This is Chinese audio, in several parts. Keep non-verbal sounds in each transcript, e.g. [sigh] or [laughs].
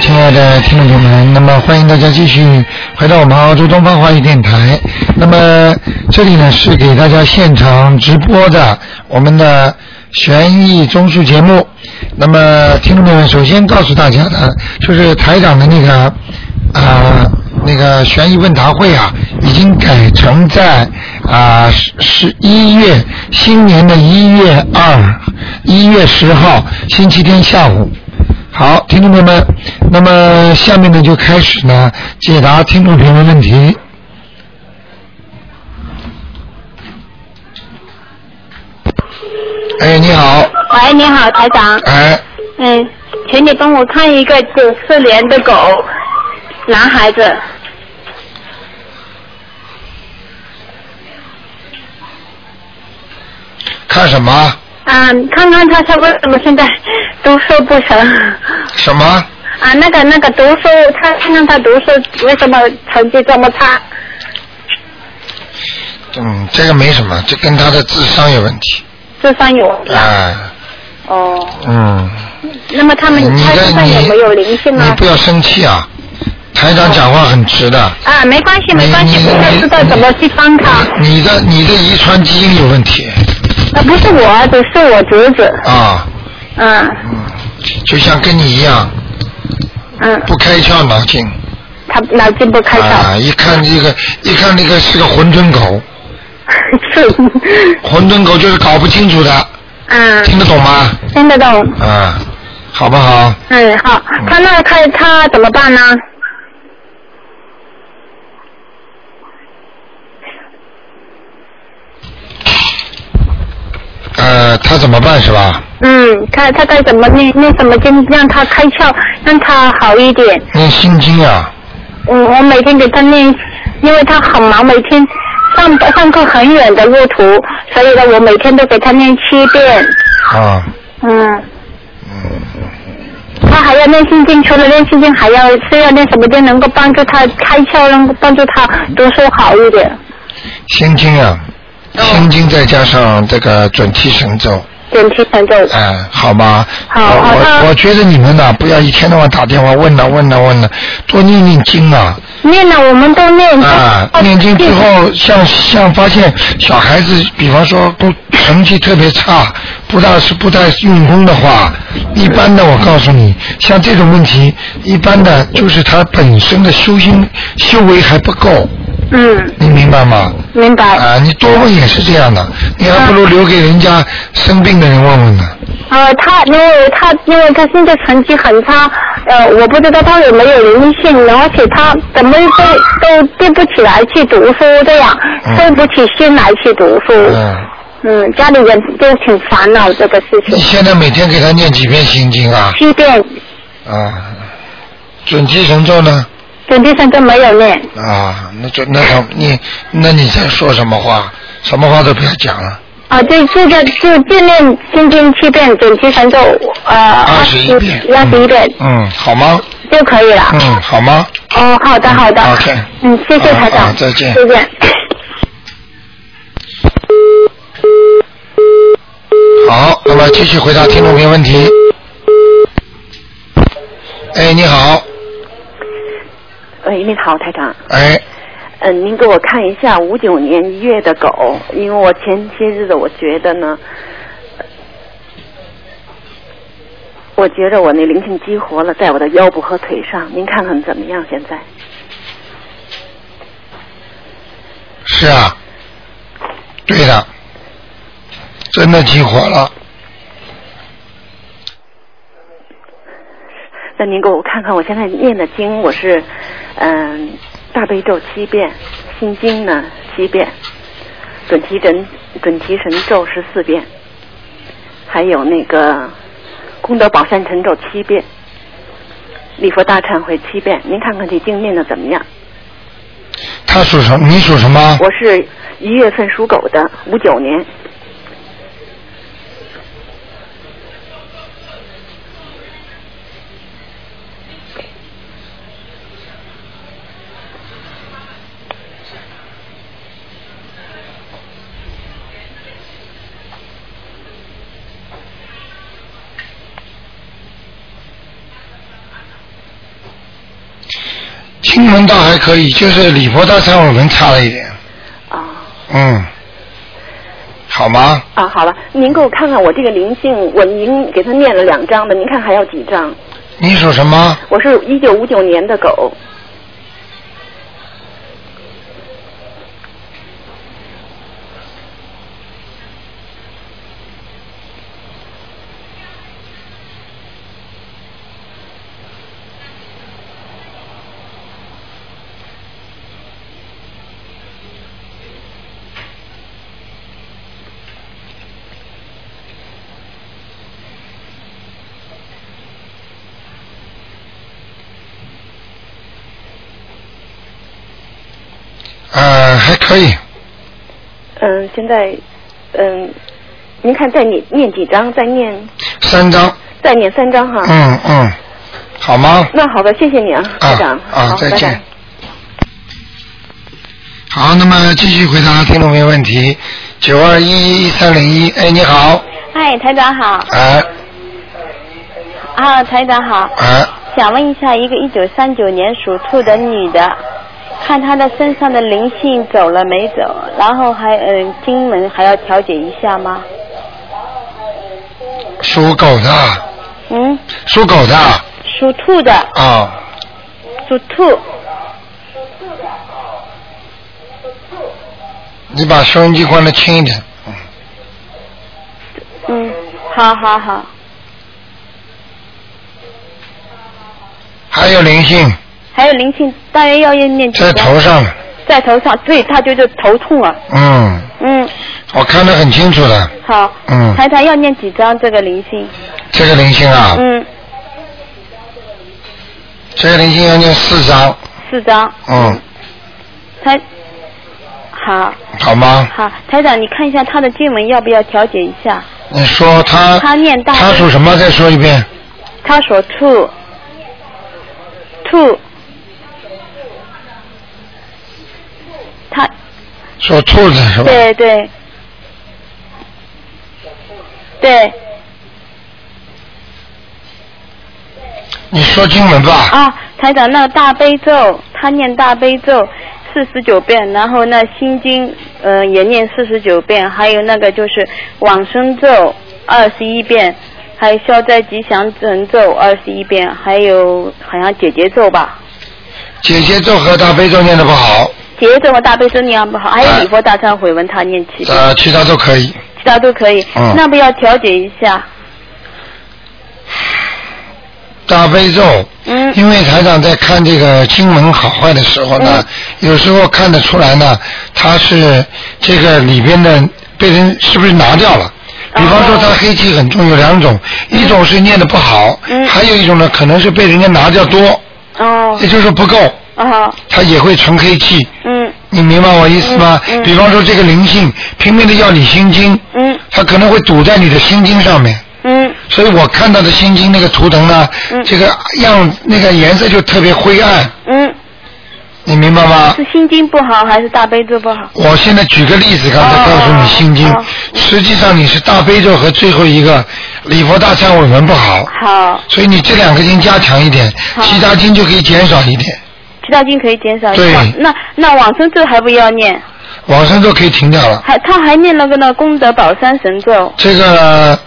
亲爱的听众朋友们，那么欢迎大家继续回到我们澳洲东方华语电台。那么这里呢是给大家现场直播的我们的悬疑综述节目。那么听众朋友们，首先告诉大家的就是台长的那个啊、那个悬疑问答会啊，已经改成在啊十十一月新年的一月二一月十号星期天下午。好，听众朋友们，那么下面呢就开始呢解答听众朋友们问题。哎，你好，喂，你好，台长。哎，嗯，请你帮我看一个九四年的狗，男孩子。看什么？嗯，看看他他为什么现在都说不成？什么？啊，那个那个读书，他看看他读书为什么成绩这么差？嗯，这个没什么，这跟他的智商有问题。智商有问题啊。哎，哦，嗯，那么他们他身上有没有灵性呢？你不要生气啊，台长讲话很直的。啊，没关系，没关系，你我要知道怎么去帮他。你的你的遗传基因有问题那，不是我儿子，是我侄子。啊，嗯嗯，就像跟你一样，嗯，不开窍脑筋他脑筋不开窍。啊，一看这个一看那个是个混沌狗，[laughs] 是。混沌狗就是搞不清楚的，嗯，听得懂吗？听得懂。啊，好不好？嗯，好，他那他他怎么办呢？呃，他怎么办是吧？嗯，他他该怎么念念什么经让他开窍，让他好一点。念心经啊，嗯，我每天给他念，因为他很忙，每天上上课很远的路途，所以呢，我每天都给他念七遍。啊，嗯。他还要念心经，除了念心经，还要是要念什么经能够帮助他开窍，能够帮助他读书好一点。心经啊，哦心经再加上这个准提神咒，准提神咒。哎、好吗？好我好我我觉得你们呐，不要一天到晚打电话问呐问呐问呐，多念念经啊。念了，我们都念。啊，念经之后，像像发现小孩子，比方说不成绩特别差，不大是不太用功的话，一般的我告诉你，像这种问题，一般的就是他本身的修心修为还不够，嗯，你明白吗？明白。啊，你多问也是这样的，你还不如留给人家生病的人问问呢。呃，他因为他因为他现在成绩很差，呃，我不知道他有没有灵性，而且他怎么都都对不起来去读书，这样嗯收不起心来去读书。嗯，嗯，家里人都挺烦恼这个事情你。现在每天给他念几遍心经啊？七遍啊，准提神咒呢？准提神咒没有念，啊，那就那他你那你在说什么话？什么话都不要讲了。啊，就这个就就念心经七遍，准提神咒呃二十一遍。二十一遍嗯，好吗？就可以了。嗯，好吗？哦，好的好的。OK 嗯，谢谢台长。啊啊再见再见。好，那么继续回答听众朋友问题。哎，你好，喂，你好，台长。哎，嗯，您给我看一下五九年一月的狗，因为我前些日子我觉得呢，我觉得我那灵性激活了，在我的腰部和腿上，您看看怎么样？现在是啊，对的，真的激活了。那您给我看看，我现在念的经，我是嗯大悲咒七遍，心经呢七遍，准提神准提神咒十四遍，还有那个功德宝山神咒七遍，礼佛大忏悔七遍。您看看这经念的怎么样？他属什么？你属什么？我是一月份属狗的，五九年。文倒还可以，就是礼佛大忏悔文差了一点。啊嗯，好吗？啊，好了，您给我看看我这个灵性，我您给他念了两张的，您看还要几张？你属什么？我是一九五九年的狗，呃，还可以，嗯，现在，嗯，您看再念念几张？再念三张。再念三张哈。嗯嗯，好吗？那好的，谢谢你啊，台长。啊，好再见拜拜。好，那么继续回答听众朋友问题。九二一一三零一，哎，你好，嗨，台长好。哎啊，台长好。哎，想问一下，一个一九三九年属兔的女的，看他的身上的灵性走了没走？然后还嗯，经门还要调节一下吗？属狗的，嗯，属狗的属兔的，啊，属兔。你把收音机关的轻一点，嗯，嗯，好好好。还有灵性还有灵性，大约要念几在？头上，在头上，对，他就是头痛啊。嗯，嗯，我看得很清楚的，好。嗯台长要念几张这个灵性？这个灵性啊，嗯，这个灵性要念四张，四张。嗯，台，好。好吗？好，台长，你看一下他的经文要不要调节一下？你说他他念大他属什么？再说一遍。他说兔，兔，他属兔子是吧？对对对你说经文吧。啊，台长，那个大悲咒，他念大悲咒四十九遍，然后那心经呃也念四十九遍，还有那个就是往生咒二十一遍，还有消灾吉祥神咒二十一遍，还有好像姐姐咒吧。姐姐咒和大悲咒念的不好，解结咒和大悲咒念不好，还有礼佛大忏悔文他念七遍，呃，其他都可以。其他都可以。嗯。那不要调节一下？大悲咒，嗯。因为台长在看这个经文好坏的时候呢，嗯。有时候看得出来呢，他是这个里边的被人是不是拿掉了？比方说，他黑气很重，有两种，一种是念的不好，嗯。还有一种呢，可能是被人家拿掉多，哦。也就是说不够，哦它也会存黑气。嗯。你明白我意思吗？嗯嗯比方说这个灵性拼命的要你心经，嗯。它可能会堵在你的心经上面。嗯。所以我看到的心经那个图腾呢，嗯。这个样那个颜色就特别灰暗，嗯，你明白吗？是心经不好还是大悲咒不好？我现在举个例子，刚才告诉你心经，实际上你是大悲咒和最后一个礼佛大忏悔文不好，好，所以你这两个经加强一点，其他经就可以减少一点，其他经可以减少一。那那往生咒还不要念？往生咒可以停掉了，还他还念那个那功德宝山神咒，这个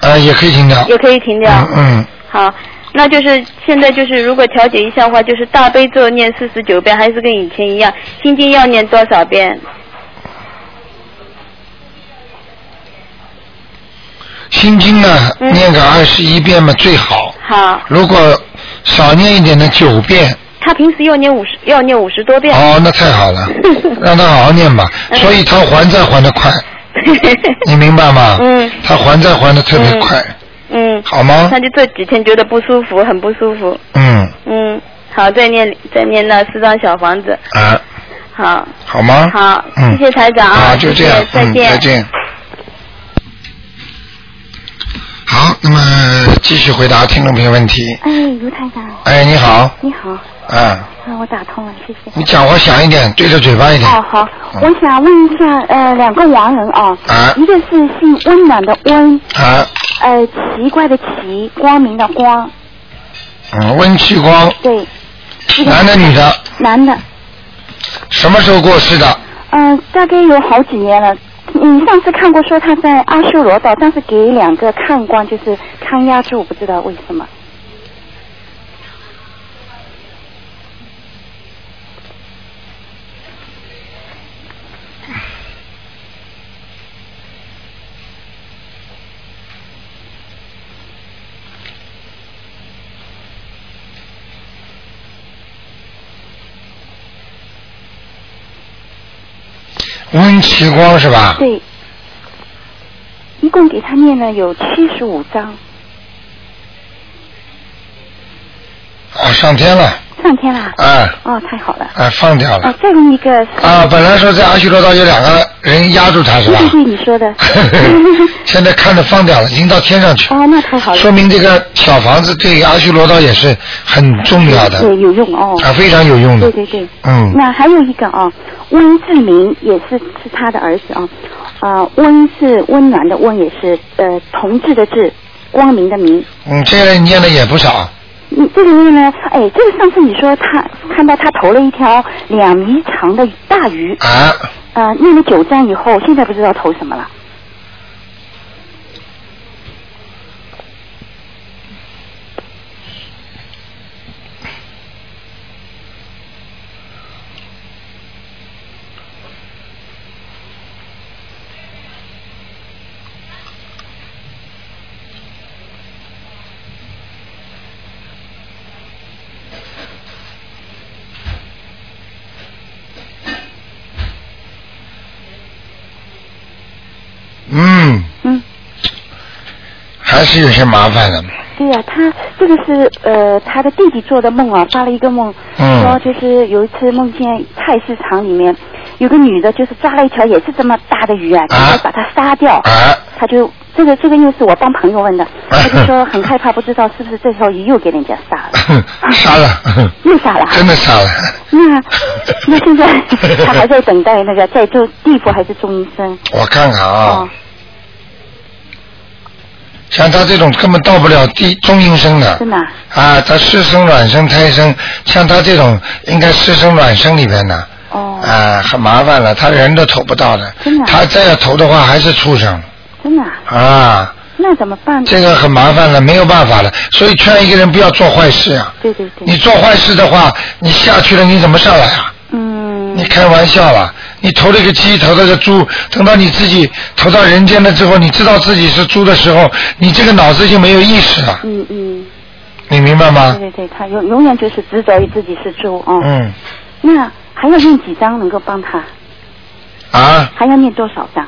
呃也可以停掉，也可以停掉。嗯嗯，好，那就是现在就是如果调节一下的话，就是大悲咒念四十九遍，还是跟以前一样，心经要念多少遍？心经呢嗯念个二十一遍嘛最好，好，如果少念一点的九遍。他平时要念五十，要念五十多遍。哦，那太好了，[laughs] 让他好好念吧。嗯所以他还债还的快，[laughs] 你明白吗？嗯他还债还的特别快，嗯，好吗他？就这几天觉得不舒服，很不舒服。嗯，嗯，好，再念再念那四张小房子。啊，好，好吗？好，嗯，谢谢台长啊好，就这样，再见再见。好，那么继续回答听众朋友问题。哎，卢台长，哎，你好，你好，啊，那，我打通了，谢谢。你讲话响一点，对着嘴巴一点。哦，好，嗯我想问一下，呃，两个亡人哦，啊一个是姓温暖的温，啊，呃，奇怪的奇，光明的光，嗯，温气光，对，男的女的？男的，什么时候过世的？嗯、大概有好几年了。你，上次看过说他在阿修罗道，但是给两个看官就是看押住，我不知道为什么。温奇光是吧？对，一共给他念了有七十五章，啊，上天了，上天了。哎哦，太好了。哎，放掉哦了。，再问一个。啊，本来说在阿修罗道有两个人压住他是吧？对对对，你说的。[laughs] 现在看着放掉了，已经到天上去，哦，那太好了。说明这个小房子对阿修罗道也是很重要的，对，有用哦。啊，非常有用的对。对对。嗯，那还有一个啊，温志明也是是他的儿子啊，啊，温是温暖的温，也是呃同志的志，光明的明。嗯，这个人念的也不少，嗯，这里面呢，哎，这个上次你说他看到他投了一条两米长的大鱼，啊，呃，念了九章以后，现在不知道投什么了。嗯，嗯，还是有些麻烦的。对呀、他这个是呃他的弟弟做的梦啊，发了一个梦，嗯。说就是有一次梦见菜市场里面有个女的，就是抓了一条也是这么大的鱼啊，啊。就把它杀掉，啊，他就这个这个又是我帮朋友问的，[laughs] 他就说很害怕，不知道是不是这条鱼又给人家杀了，[laughs] 杀了，[laughs] 又杀了，真的杀了。那那现在他还在等待那个在做地府还是中阴身？我看看啊哦，，像他这种根本到不了低中阴身的。真的啊啊，他湿生、卵生、胎生，像他这种应该湿生、卵生里边的。哦，啊，很麻烦了，他人都投不到的。真的啊他再要投的话，还是畜生真的啊，啊，那怎么办？这个很麻烦了，没有办法了。所以劝一个人不要做坏事啊。对对对，你做坏事的话，你下去了，你怎么上来啊？嗯你，开玩笑了，你投了个鸡，投了个猪，等到你自己投到人间了之后，你知道自己是猪的时候，你这个脑子就没有意识了，嗯嗯。你明白吗对？对对，他永永远就是执着于自己是猪哦。嗯，那还要念几张能够帮他？啊，还要念多少张？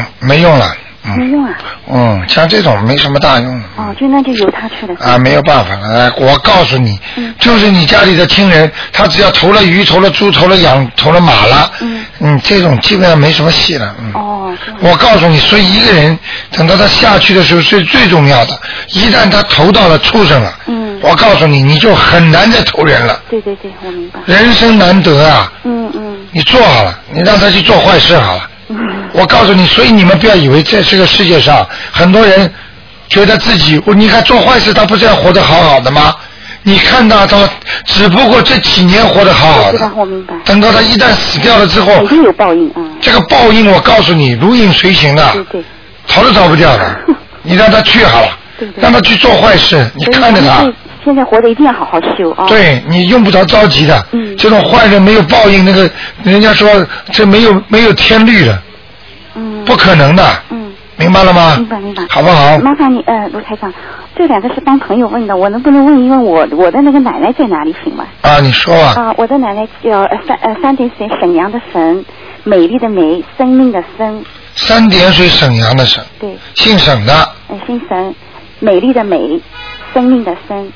啊，没用了，嗯没用啊。嗯，像这种没什么大用。哦，就那就由他去了。啊，没有办法了。哎我告诉你，嗯就是你家里的亲人，他只要投了鱼、投了猪、投了羊、投了马了，嗯嗯这种基本上没什么戏了。嗯，哦，我告诉你，所以一个人等到他下去的时候是最重要的。一旦他投到了畜生了，嗯我告诉你，你就很难再投人了。对对对，我明白。人生难得啊！嗯嗯你做好了，你让他去做坏事好了。嗯，我告诉你，所以你们不要以为在这个世界上，很多人觉得自己，你看做坏事，他不是要活得好好的吗？你看到他，只不过这几年活得好好的。等到他一旦死掉了之后肯，定有报应啊。这个报应我告诉你，如影随形的。逃都逃不掉的。[laughs] 你让他去好了让他去做坏事，你看着他现在活着一定要好好修啊。。对你用不着着急的，嗯这种坏人没有报应，那个人家说这没有没有天律的，嗯。不可能的，嗯，明白了吗？明白明白。好不好？麻烦你，呃，卢台长，这两个是帮朋友问的，我能不能问一问我我的那个奶奶在哪里行吗？啊，你说啊。啊，我的奶奶叫呃三呃三点水沈阳的沈，美丽的美，生命的生，三点水沈阳的沈，对，姓沈的，呃姓沈，美丽的美，生命的生，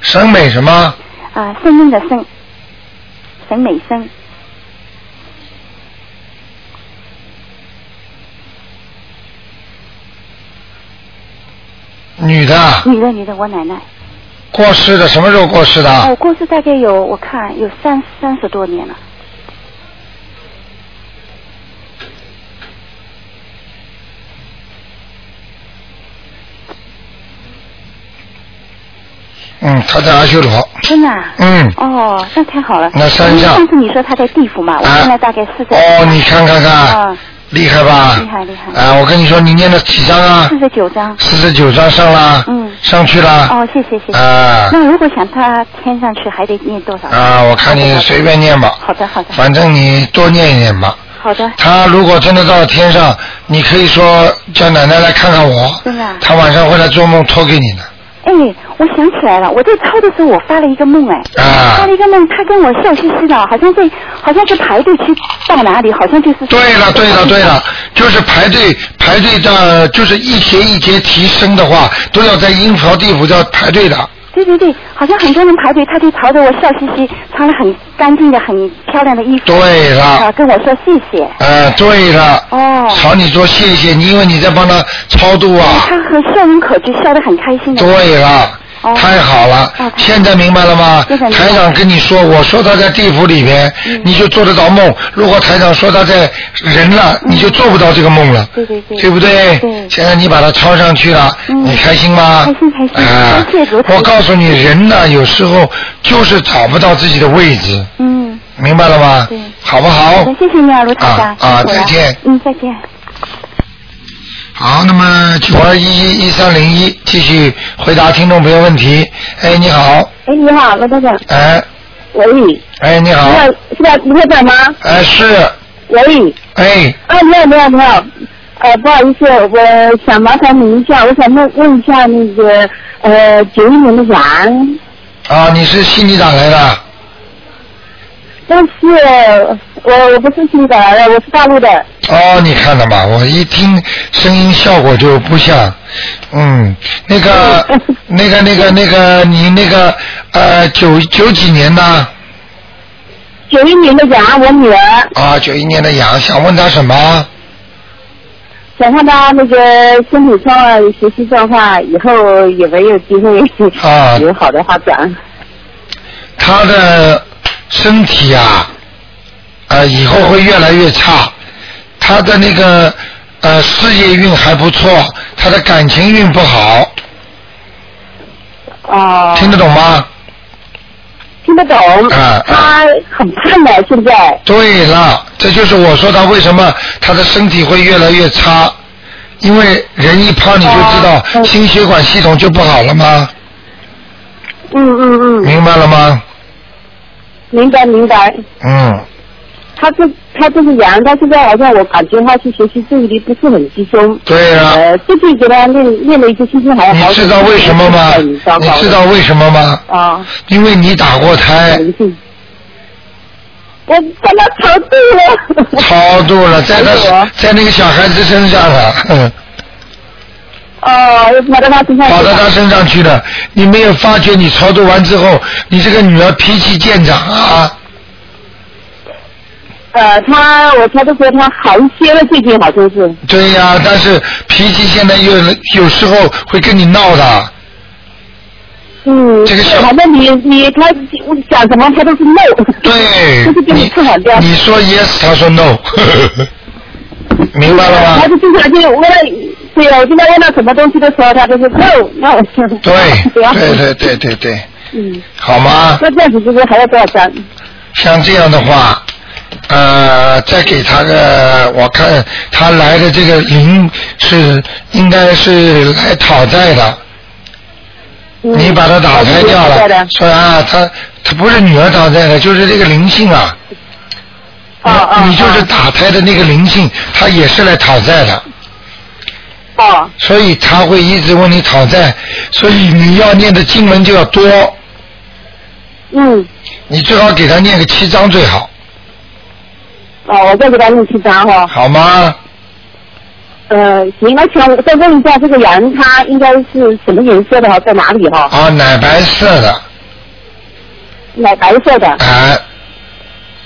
审美什么？啊，声音的声，审美声。女的。女的，女的，我奶奶。过世的，什么时候过世的？我过世大概有，我看有三三十多年了。嗯，他在阿修罗。真的、啊？嗯。哦，那太好了。那山上上次你说他在地府嘛，我啊现在大概是在。哦，你看看看，啊，厉害吧？厉害厉害啊，我跟你说，你念了几张啊四？十九章。四十九张上了。嗯上去了。哦，谢谢谢谢。啊那如果想他天上去，还得念多少？啊，我看你随便念吧。好的好的反正你多念一念吧。好的。他如果真的到了天上，你可以说叫奶奶来看看我。真的啊他晚上会来做梦托给你的。哎，我想起来了，我在抄的时候我发了一个梦，哎，啊发了一个梦，他跟我笑嘻嘻的，好像在，好像是排队去到哪里，好像就是。对了，对了，对了，就是排队排队的，就是一节一节提升的话，都要在阴曹地府要排队的。对对对，好像很多人排队，他就朝着我笑嘻嘻，穿了很干净的、很漂亮的衣服。对了啊，跟我说谢谢。呃，对了。哦朝你说谢谢你，以为你在帮他超度啊。他很笑容可掬，笑得很开心的。对了。哦太好了哦，现在明白了吗？台长跟你说，我说他在地府里边，嗯你就做得到梦；如果台长说他在人了，你就做不到这个梦了，对对对对不对？对现在你把它抄上去了，嗯你开心吗？开心开心我告诉你，人呢，有时候就是找不到自己的位置，嗯，明白了吗？对好不好？谢谢你啊，卢台长。啊再见嗯，再见。好，那么九二一一一三零一继续回答听众朋友问题。哎，你好，哎，你好，罗台长。哎，喂，哎，你好，是是吧？卢台长吗？哎是，喂，哎，啊，你好，你好，你好。呃，不好意思，我想麻烦您一下，我想问问一下那个呃九一年的羊，啊，你是悉尼打来的，但是我我不是新港来的，我是大陆的。哦，你看了吗？我一听声音效果就不像，嗯，那个 [laughs] 那个那个那个你那个呃九九几年的九一年的羊，我女儿啊，九一年的羊，想问她什么？想看她那个身体状况、学习状况，以后有没有机会啊有好的发展？他的身体啊，呃，以后会越来越差。他的那个呃事业运还不错，他的感情运不好，哦、听得懂吗？听得懂。啊他很胖的，现在。对了，这就是我说他为什么他的身体会越来越差，因为人一胖你就知道心血管系统就不好了吗？嗯嗯嗯，明白了吗？明白明白。嗯，他这他这个羊，他现在好像我感觉他去学习注意力不是很集中。对啊，呃，最近给他练练了一个星期还好。你知道为什么吗？你知道为什么吗？啊，因为你打过胎，我把他超度了。超度了，在他还有啊在那个小孩子身上了，哼哦，又跑到他身上去了。跑到他身上去了。你没有发觉你操作完之后，你这个女儿脾气见长啊？呃，她我超度说她好一些了，最近好像是。对呀、但是脾气现在有有时候会跟你闹的。嗯，这个小反正你你他讲什么他都是 no。对 [laughs] 就是，给你你唱反调。你说 yes，他说 no，[laughs] 明白了吗他？就经常就问了，对我今天问他什么东西的时候，他都是 no no。对不要对对对对对，嗯，好吗？那这样子就是还要多少张？像这样的话，呃，再给他个，我看他来的这个灵是应该是来讨债的，嗯你把他打开掉了哦对的，说啊，他他不是女儿讨债的，就是这个灵性啊，哦哦你就是哦打胎的那个灵性，他也是来讨债的。哦所以他会一直问你讨债，所以你要念的经文就要多，嗯你最好给他念个七章最好，哦，我再给他念七章哈。好吗？呃，行，那请我再问一下，这个羊它应该是什么颜色的哈？在哪里哈？啊，奶白色的，奶白色的。哎，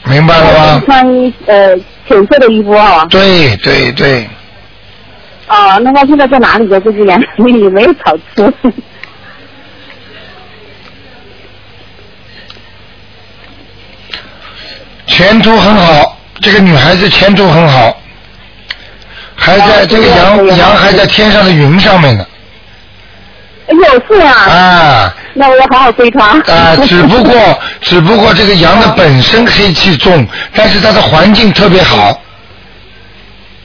明白了吗？穿呃浅色的衣服哈。对对对，哦，那他现在在哪里的这个羊？因为没有草吃。前途很好，这个女孩子前途很好，还在哦这个羊羊还在天上的云上面呢，哎呦，是啊，啊那我好好追她。啊，只不过 [laughs] 只不过这个羊的本身黑气重，但是它的环境特别好，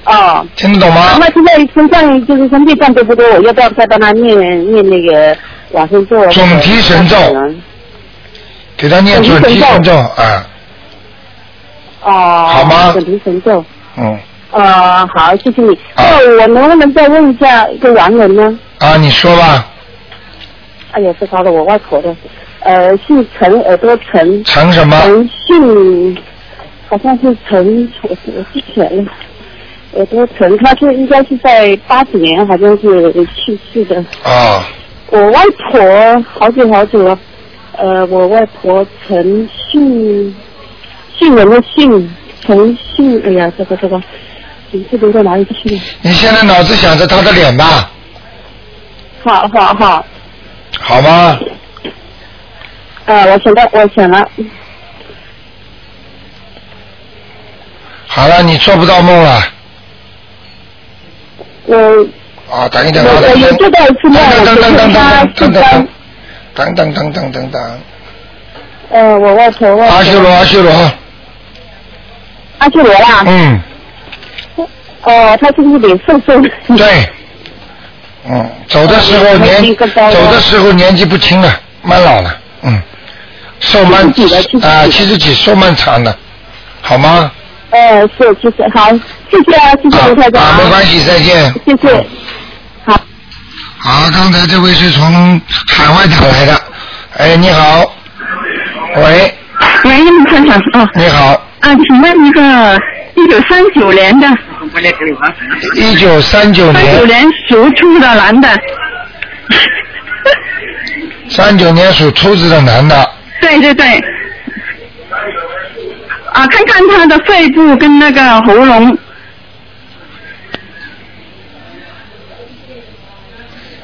哦，听得懂吗那？现在身上就是身体上多不多？我要不要再帮他念念那个往生咒？准提神咒给他念准提神咒啊，哦，好吗准提神咒。嗯呃，好，谢谢你。啊那我能不能再问一下一个洋人呢？啊，你说吧，哎呀，这搞的我外婆的，呃，姓陈，耳朵陈，陈什么？陈姓好像是陈，我我记起来了，耳朵陈，他是应该是在八几年好像是去世的。啊，我外婆好久好久了，呃，我外婆陈姓，姓人的姓，陈姓，哎呀，这个这个，名字留在哪里去了？你现在脑子想着他的脸吧，好好好，好吗？呃，我想到，我想了，好了，你做不到梦了我啊！等一等，我我有做到一，等等等等等等等等等等等等，呃，我外婆外阿修罗阿修罗，阿修罗啦，嗯，哦，他是不是脸瘦瘦的？对，嗯，走的时候年走的时候年纪不轻了，蛮老了，嗯，寿漫七十几了七十几啊七十几寿漫长的，好吗？呃，是，谢谢，好，谢谢啊，谢谢吴太长。啊，没关系，再见。谢谢，好。好，刚才这位是从海外打来的，哎，你好，喂，喂，卢台长哦，你好，啊，请问一个一九三九年的，一九三九年，三九年属兔的男的，三九年属兔子的男的，对对对，啊，看看他的肺部跟那个喉咙，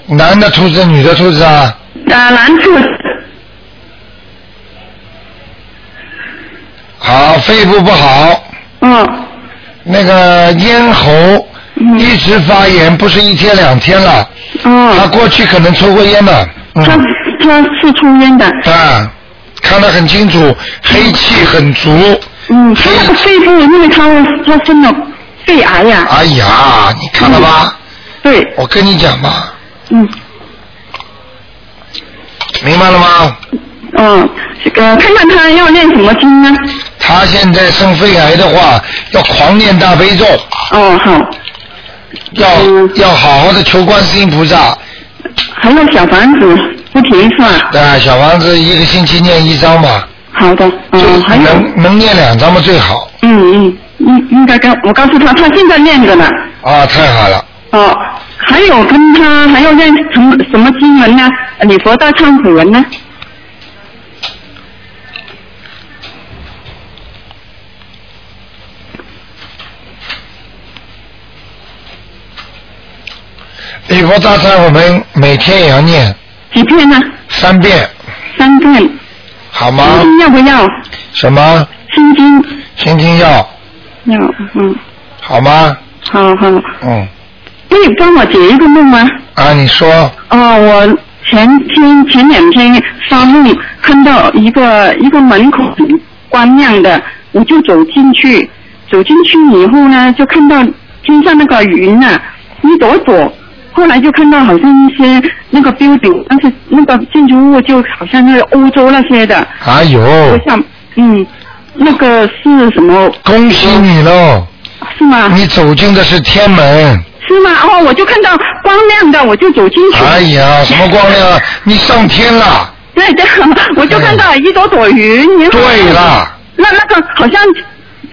男的兔子，女的兔子啊，啊，男兔，好，肺部不好，嗯，那个咽喉嗯。一直发炎，不是一天两天了，嗯。他哦，过去可能抽过烟的，嗯，他他是抽烟的，啊，看得很清楚，黑气很足，嗯，他那个肺部，因为他他生了肺癌呀、哎呀，你看了吧？对，我跟你讲吧，嗯，明白了吗？嗯，这个看看他要念什么经呢？他现在生肺癌的话，要狂念大悲咒，哦，好，要、嗯要好好的求观世音菩萨。还有小房子不停是吧？啊，小房子一个星期念一张吧，好的，就嗯，还有，能能念两张嘛最好。嗯嗯，应应该跟我告诉他，他现在念着呢。啊，太好了，哦，还有跟他还要念什么什么经文呢？礼佛大忏悔文呢？礼佛大忏我们每天也要念几遍呢？三遍，三遍。好吗？心经要不要？什么？心经心经要，要，嗯，好吗？好好。嗯，可以帮我解一个梦吗？啊，你说，哦，我前天前两天发梦看到一个一个门口光亮的，我就走进去，走进去以后呢，就看到天上那个云啊一朵朵，后来就看到好像一些那个 building，但是那个建筑物就好像是欧洲那些的，哎呦我想嗯，那个是什么？恭喜你喽！是吗？你走进的是天门。是吗？哦，我就看到光亮的，我就走进去。哎呀，[laughs] 什么光亮啊？你上天了？对对，我就看到一朵朵云。对了，那那个好像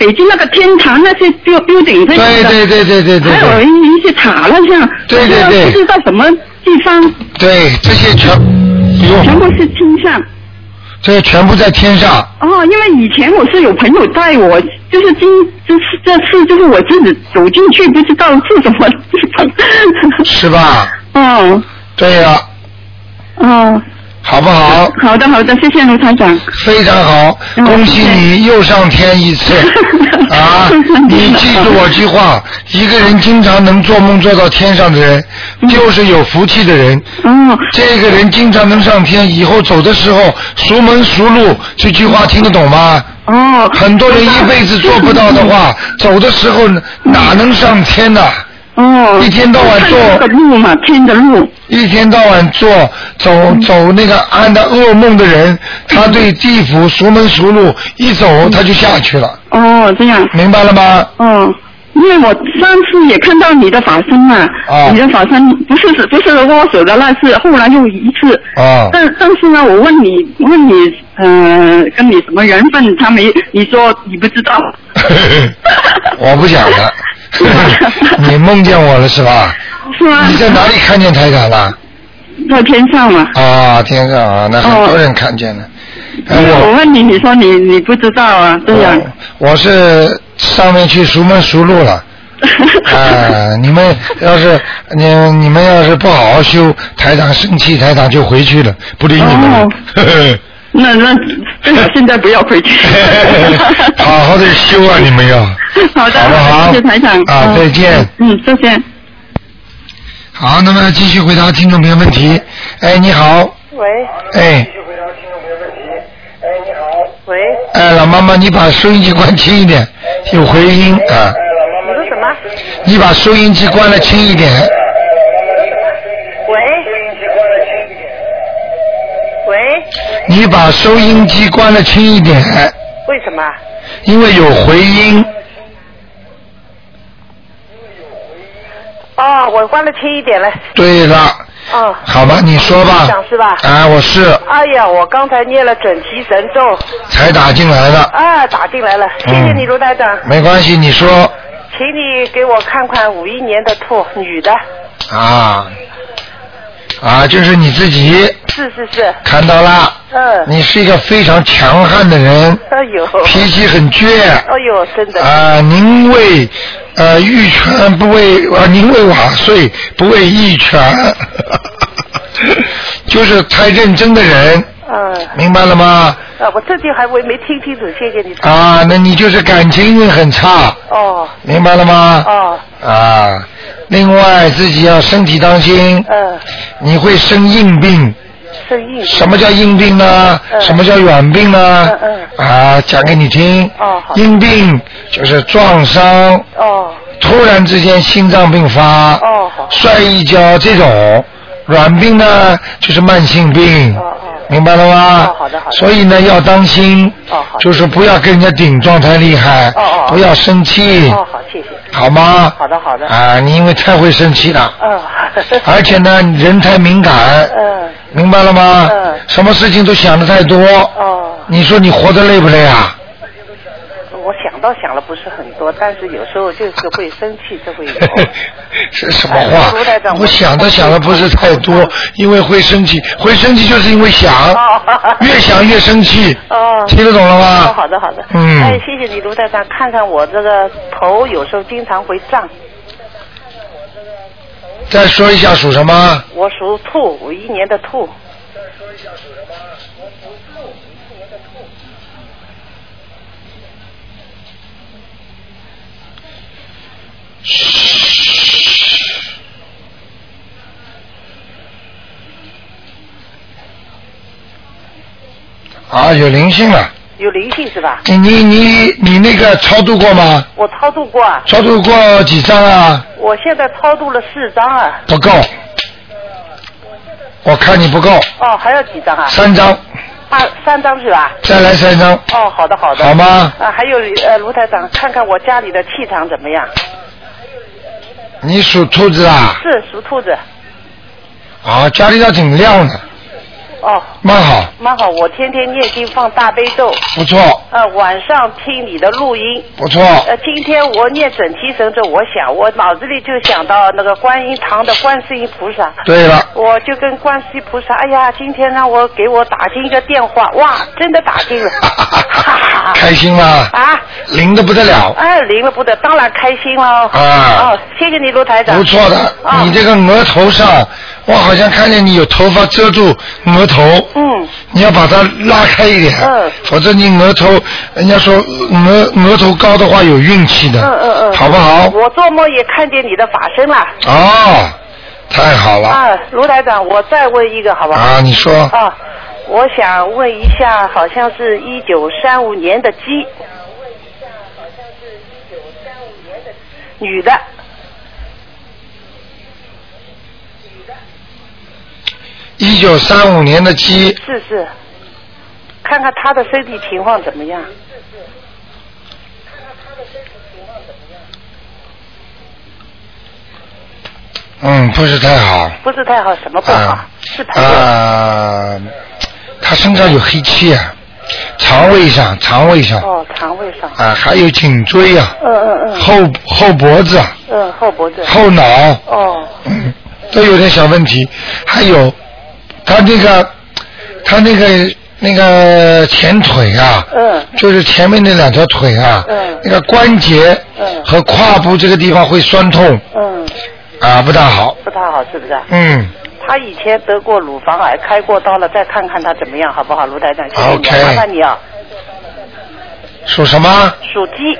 北京那个天坛那些 build building 对对对对对对还有对一一些塔那像，对对对不知道什么地方，对，这些全，全部是天上。这个全部在天上。哦，因为以前我是有朋友带我，就是今这次这次就是我自己走进去，不知道是什么地方。是吧？[laughs] 哦对呀、哦，好不好？好的好的，谢谢卢台长。非常好，嗯恭喜你又上天一次 [laughs] 啊！你记住我句话，一个人经常能做梦做到天上的人，就是有福气的人。哦这个人经常能上天，以后走的时候熟门熟路，这句话听得懂吗？哦很多人一辈子做不到的话，[laughs] 走的时候哪能上天呢？哦，一天到晚做个路嘛，天的路。一天到晚做走走那个安的噩梦的人，他对地府熟门熟路，一走他就下去了，哦，这样。明白了吗？嗯，因为我上次也看到你的法身嘛，啊你的法身不是不是握手的那次，后来又一次。啊但但是呢，我问你问你，呃，跟你什么缘分？他没，你说你不知道。[laughs] 我不想了，你梦见我了是吧？是吗？你在哪里看见台长了？在天上嘛。啊，天上啊，那很多人看见了。我我问你，你说你你不知道啊，这样。我是上面去熟门熟路了。[laughs] 啊，你们要是你你们要是不好好修，台长生气，台长就回去了，不理你们了。哦 [laughs] 那那 [laughs] 最好现在不要回去。[laughs] 好好的修啊，你们要。[laughs] 好的，好不好谢谢台长。啊嗯再见嗯，再见。好，那么继续回答听众朋友问题。哎，你好，喂哎，继续回答听众朋友问题。哎，你好喂，哎，老妈妈，你把收音机关轻一点，有回音啊。你说什么？你把收音机关的轻一点。喂喂，你把收音机关的轻一点，为什么？因为有回音。哦，我关的轻一点了。对了，哦，好吧，你说吧。想是吧？啊，我是。哎呀，我刚才念了准提神咒，才打进来的，啊，打进来了，谢谢你，嗯卢台长，没关系，你说。请你给我看看五一年的兔，女的，啊啊，就是你自己是是是，看到了，嗯，你是一个非常强悍的人，哎呦，脾气很倔。哎呦，真的，啊，宁为呃玉泉不为啊，宁为瓦碎不为玉泉，[laughs] 就是太认真的人，嗯，明白了吗？啊，我这句还没没听清楚，谢谢你，啊，那你就是感情运很差，哦。明白了吗？哦，啊，另外自己要身体当心，嗯，你会生硬病。生硬，什么叫硬病呢？嗯。什么叫软病呢？嗯。啊，讲给你听。哦好。硬病就是撞伤，哦。突然之间心脏病发，哦好。摔一跤这种。软病呢，就是慢性病，哦哦明白了吗？哦好的好的。所以呢，要当心，哦好就是不要跟人家顶撞太厉害，哦哦不要生气，哦，好，谢谢，好吗？好的好的。啊，你因为太会生气了，嗯，[laughs] 而且呢，人太敏感，嗯。明白了吗？嗯。什么事情都想的太多，哦，你说你活得累不累啊？我想到想了不是很多，但是有时候就是会生气，这会有。[laughs] 是什么哎话？我想的想的不是太多，因为会生气，会生气就是因为想哦，[laughs] 越想越生气，哦，听得懂了哦，吗？好的好的，嗯哎，谢谢你卢台长，看看我这个头有时候经常会胀，再说一下属什么？我属兔，五一年的兔，啊，有灵性了。有灵性是吧？你你你你那个超度过吗？我超度过啊，超度过几张啊？我现在超度了四张啊，不够，我看你不够，哦，还要几张啊？三张，啊，三张是吧？再来三张，哦，好的好的。好吗？啊，还有呃，卢台长，看看我家里的气场怎么样？你属兔子啊？是属兔子。啊，家里要挺亮的，哦，蛮好，蛮好。我天天念经放大悲咒，不错，呃，晚上听你的录音。不错，呃，今天我念准提神咒，我想我脑子里就想到那个观音堂的观世音菩萨。对了，我就跟观世音菩萨，哎呀，今天让我给我打进一个电话，哇，真的打进了，哈哈，开心吗？啊，灵的不得了，哎，灵了不得，当然开心了。啊哦，谢谢你，卢台长。不错的。啊你这个额头上，我好像看见你有头发遮住额头。嗯。你要把它拉开一点。嗯。否则你额头，人家说额额头高的话有运气的。嗯嗯嗯。好不好？我做梦也看见你的法身了。哦，太好了。啊，卢台长，我再问一个好不好？啊，你说。啊，我想问一下，好像是一九三五年的鸡，女的，一九三五年的鸡，是是，看看他的身体情况怎么样？嗯，不是太好。不是太好，什么不好？啊是。啊，他身上有黑气啊，肠胃上，肠胃上哦，肠胃上。啊，还有颈椎啊，嗯嗯嗯。后后脖子啊，嗯，后脖子。后脑，哦。嗯，都有点小问题。还有他那个他那个那个前腿啊，嗯。就是前面那两条腿啊，嗯。那个关节嗯和胯部这个地方会酸痛嗯，啊，不大好。不太好，是不是？嗯，他以前得过乳房癌，开过刀了，再看看他怎么样，好不好，卢台长？谢谢麻烦你啊，属什么？属鸡。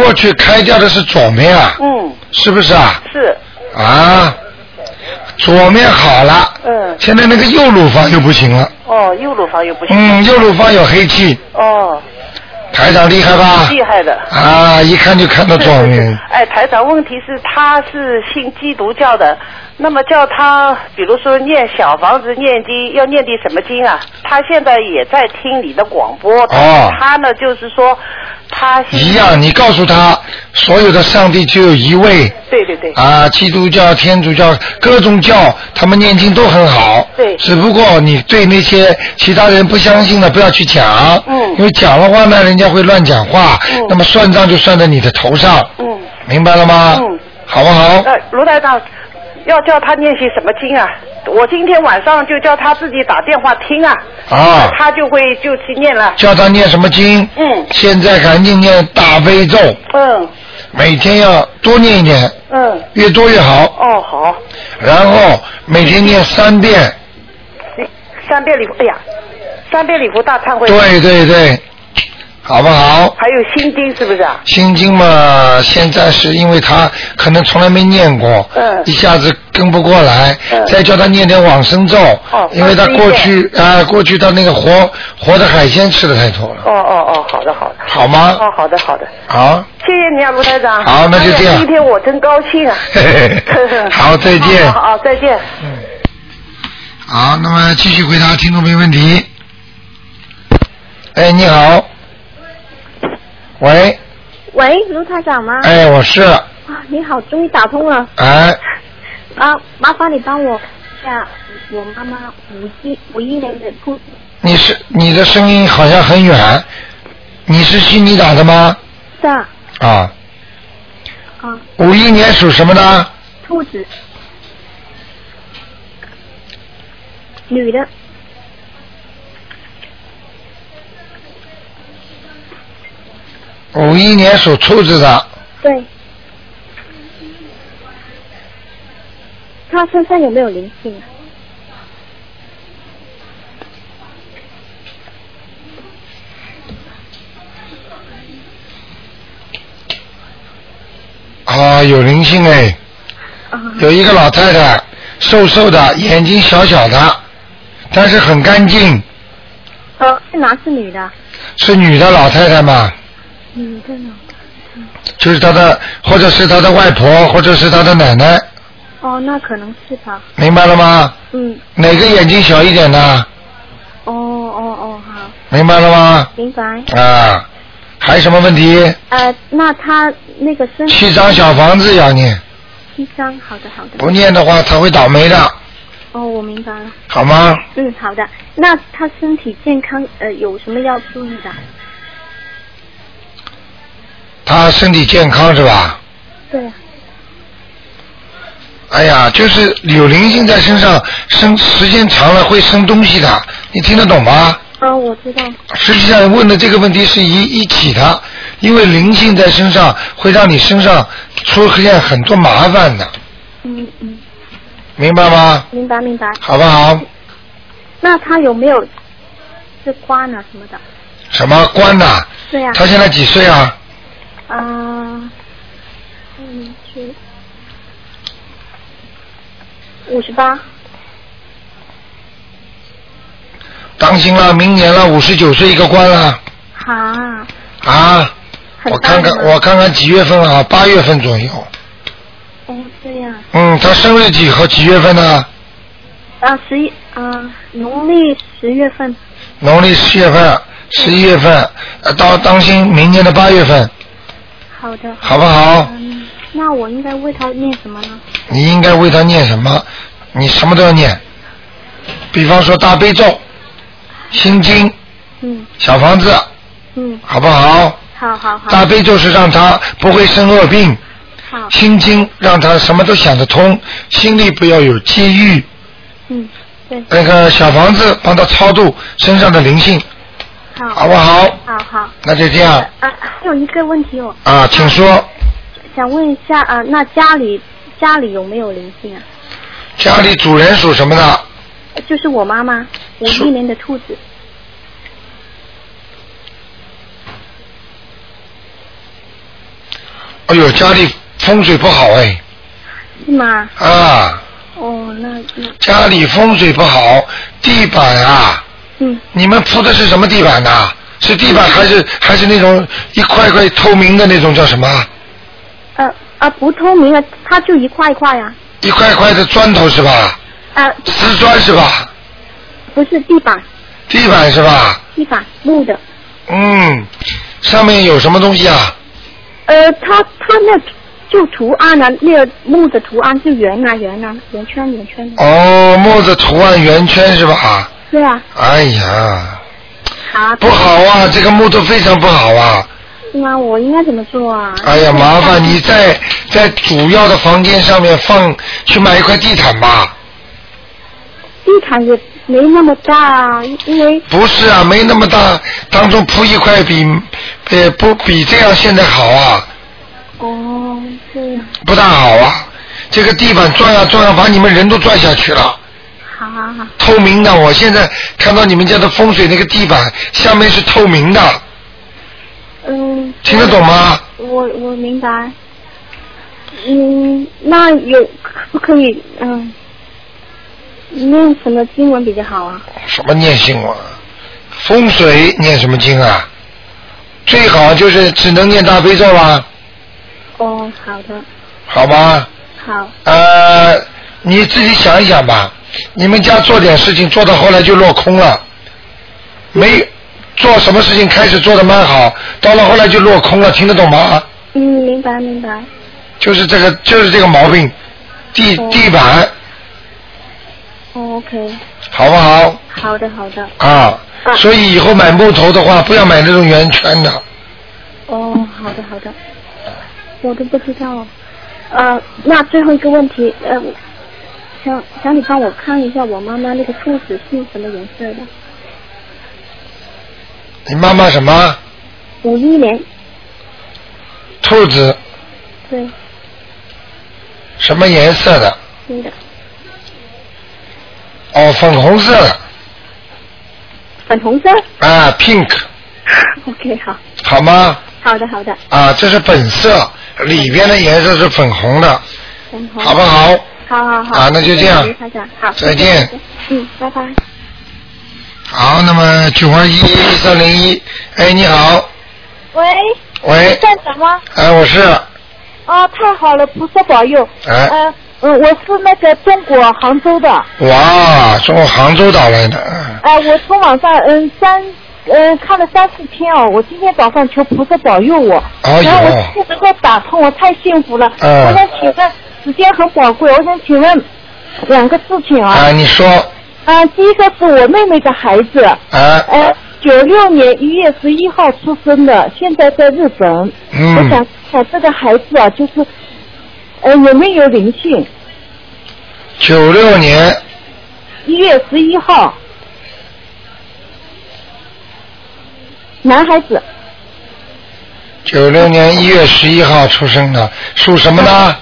过去开掉的是左面啊，嗯，是不是啊？是，啊，左面好了，嗯，现在那个右乳房又不行了，哦，右乳房又不行。嗯，右乳房有黑气，哦，台长厉害吧？厉害的。啊，一看就看到左面，哎，台长，问题是他是信基督教的，那么叫他，比如说念小房子念经，要念的什么经啊？他现在也在听你的广播，但是他呢，就是说他一样，你告诉他，所有的上帝只有一位，对对对，啊，基督教、天主教各种教，他们念经都很好。对只不过你对那些其他人不相信的，不要去讲。嗯因为讲的话呢，人家会乱讲话。嗯那么算账就算在你的头上。嗯。明白了吗？嗯。好不好？呃，卢台长，要叫他念些什么经啊？我今天晚上就叫他自己打电话听啊，啊，他就会就去念了。叫他念什么经？嗯现在赶紧念大悲咒，嗯每天要多念一点，嗯。越多越好。哦，好。然后每天念三遍。三遍礼佛，哎呀，三遍礼佛大忏悔。对对对，好不好？还有心经是不是啊？心经嘛，现在是因为他可能从来没念过，嗯一下子跟不过来，嗯再叫他念点往生咒，哦因为他过去啊、过去他那个活活的海鲜吃的太多了，哦哦哦，好的好的。好吗？哦，好的好的，好，谢谢你啊，卢台长。好那就这样今天我真高兴啊。[laughs] 好再见 [laughs] 好，再见。嗯好，那么继续回答听众朋友问题。哎，你好，喂，喂，卢台长吗？哎，我是，啊，你好，终于打通了。哎，啊，麻烦你帮我一下我妈妈五一五一年的兔子，你是你的声音好像很远，你是悉尼打的吗？是啊，啊，啊，五一年属什么的？兔子，女的，五一年属兔子的，对。她身上有没有灵性啊？啊，有灵性哎，啊，有一个老太太，瘦瘦的，眼睛小小的，但是很干净，呃，是男是女的？是女的老太太嘛，女的呢？就是他的，或者是他的外婆，或者是他的奶奶，哦，那可能是吧。明白了吗？嗯。哪个眼睛小一点呢？哦哦哦，好，明白了吗？明白。啊，还有什么问题？呃，那他那个身七张小房子要念，七张，好的好的。不念的话他会倒霉的，哦，我明白了。好吗？嗯，好的。那他身体健康，呃，有什么要注意的？他身体健康是吧？对啊。哎呀，就是有灵性在身上，生时间长了会生东西的，你听得懂吗？哦，我知道。实际上问的这个问题是一一起的，因为灵性在身上会让你身上出现很多麻烦的，嗯嗯，明白吗？明白明白。好不好？那他有没有是关啊什么的？什么关呐？对呀、他现在几岁啊？啊，嗯，是五十八。当心了，明年了，五十九岁一个关了啊，啊！我看看，我看看几月份啊？八月份左右。哦，这样。嗯，他生日几和几月份呢？啊，十一啊，农历十月份。农历十月份、十一月份，呃，到当心明年的八月份，好的。好不好？嗯，那我应该为他念什么呢？你应该为他念什么？你什么都要念，比方说大悲咒、心经、嗯小房子，嗯，好不好？好好好。大悲咒是让他不会生恶病，好。心经让他什么都想得通，心里不要有机遇。嗯，对。那个小房子帮他超度身上的灵性，好。好不好？好好。那就这样啊，还有一个问题哦。啊，请说。想问一下啊，那家里家里有没有灵性啊？家里主人属什么的？就是我妈妈，五一年的兔子。哎呦，家里风水不好哎，是吗？啊，哦，那那家里风水不好，地板啊，嗯，你们铺的是什么地板呢、是地板还是还是那种一块块透明的那种叫什么？呃啊不透明啊，它就一块一块啊。一块块的砖头是吧？啊，瓷砖是吧？不是地板，地板是吧？地板木的。嗯，上面有什么东西啊？呃，它它那就图案啊，那个木的图案是圆啊圆啊，圆圈圆圈的。哦，木的图案圆圈是吧？对啊，哎呀，好。不好啊，这个木头非常不好啊！那我应该怎么做啊？哎呀，麻烦你在在主要的房间上面放去买一块地毯吧。地毯也没那么大啊，因为不是啊，没那么大，当中铺一块比呃不比这样现在好啊，哦这样，不大好啊。这个地板转呀转呀，把你们人都转下去了。好好好，透明的，我现在看到你们家的风水那个地板下面是透明的，嗯。听得懂吗？我我明白。嗯，那有可不可以嗯念什么经文比较好啊？什么念经文？风水念什么经啊？最好就是只能念大悲咒啦，哦，好的，好吧？好。呃，你自己想一想吧，你们家做点事情做到后来就落空了，没做什么事情开始做的蛮好，到了后来就落空了，听得懂吗？嗯，明白明白。就是这个，就是这个毛病，地地板哦，OK，好不好？好的好的。啊，所以以后买木头的话，不要买那种圆圈的。哦，好的好的，我都不知道。呃，那最后一个问题，呃，想想你帮我看一下我妈妈那个兔子是什么颜色的？你妈妈什么？五一年，兔子对，什么颜色的？对的，哦，粉红色的粉红色。啊，pink，OK，好，好吗？好的好的，啊，这是本色，里边的颜色是粉红的，粉红。好不好？好好好。啊那就这样好，再见。嗯，拜拜。好，那么九二一一三零一，哎，你好，喂，喂，站长吗？哎，我是，啊，太好了，菩萨保佑。哎呃，嗯，我是那个中国杭州的。哇，从杭州打来的，嗯哎、我从网上嗯三嗯看了三四天哦，我今天早上求菩萨保佑我，哎然后我今天能够打通，我太幸福了。嗯我想请问，时间很宝贵，我想请问两个事情啊。啊，你说，啊，第一个是我妹妹的孩子，啊，呃，九六年一月十一号出生的，现在在日本。嗯我想看这个孩子啊，就是呃有没有灵性？九六年一月十一号，男孩子，九六年一月十一号出生的，属什么呢？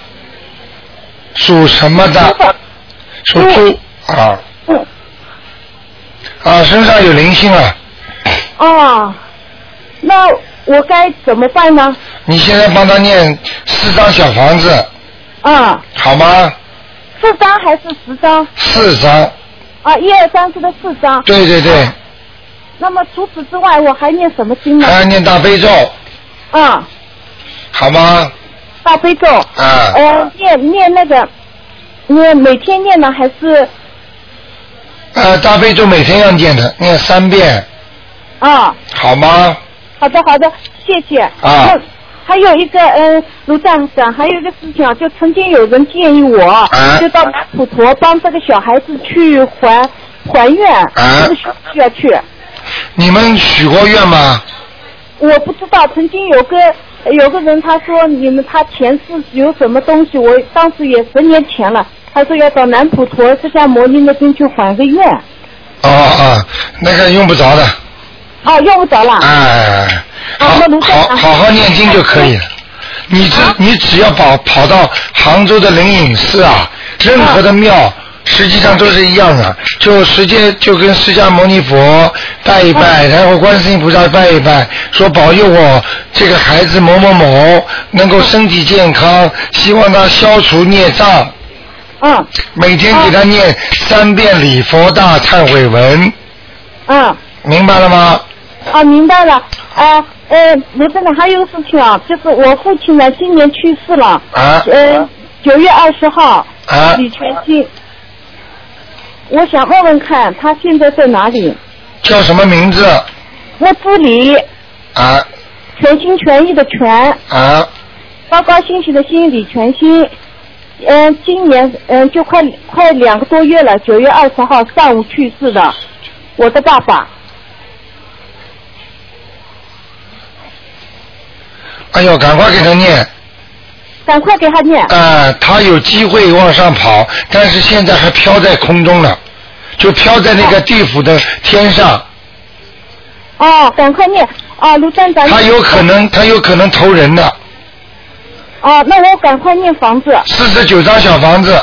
属什么的？属猪啊嗯，啊，身上有灵性啊！哦，那我该怎么办呢？你现在帮他念四张小房子，啊，好吗？四张还是十张？四张，啊，一二三四的四张。对对对，那么除此之外，我还念什么经呢？还要念大悲咒，啊，好吗？大悲咒。嗯呃，念念那个，念每天念呢还是呃，大悲咒每天要念的，念三遍，啊？好吗？好的，好的，谢谢。啊那还有一个，嗯，卢站长，还有一个事情啊，就曾经有人建议我，啊就到南普陀帮这个小孩子去还还愿，啊不需要去？你们许过愿吗？我不知道，曾经有个有个人他说你们他前世有什么东西，我当时也十年前了，他说要到南普陀释迦摩尼那边去还个愿，哦哦，那个用不着的，哦，用不着了。哎，好好好好念经就可以了。你只你只要跑跑到杭州的灵隐寺啊，任何的庙。实际上都是一样的，就直接就跟释迦牟尼佛拜一拜，然后观世音菩萨拜一拜，说保佑我这个孩子某某某能够身体健康，希望他消除孽障。嗯。每天给他念三遍礼佛大忏悔文。嗯。明白了吗？啊，明白了。啊呃，卢站长还有个事情啊，就是我父亲呢今年去世了。啊。呃，九月二十号。啊李全兴。我想问问看，他现在在哪里？叫什么名字？我自李，啊全心全意的全，啊高高兴兴的兴，李全兴。嗯、今年嗯、就快快两个多月了，九月二十号上午去世的，我的爸爸。哎呦，赶快给他念。赶快给他念。啊，他有机会往上跑，但是现在还飘在空中呢，就飘在那个地府的天上。哦，赶快念啊，卢站长。他有可能，他有可能投人的。哦，那我赶快念房子。四十九张小房子，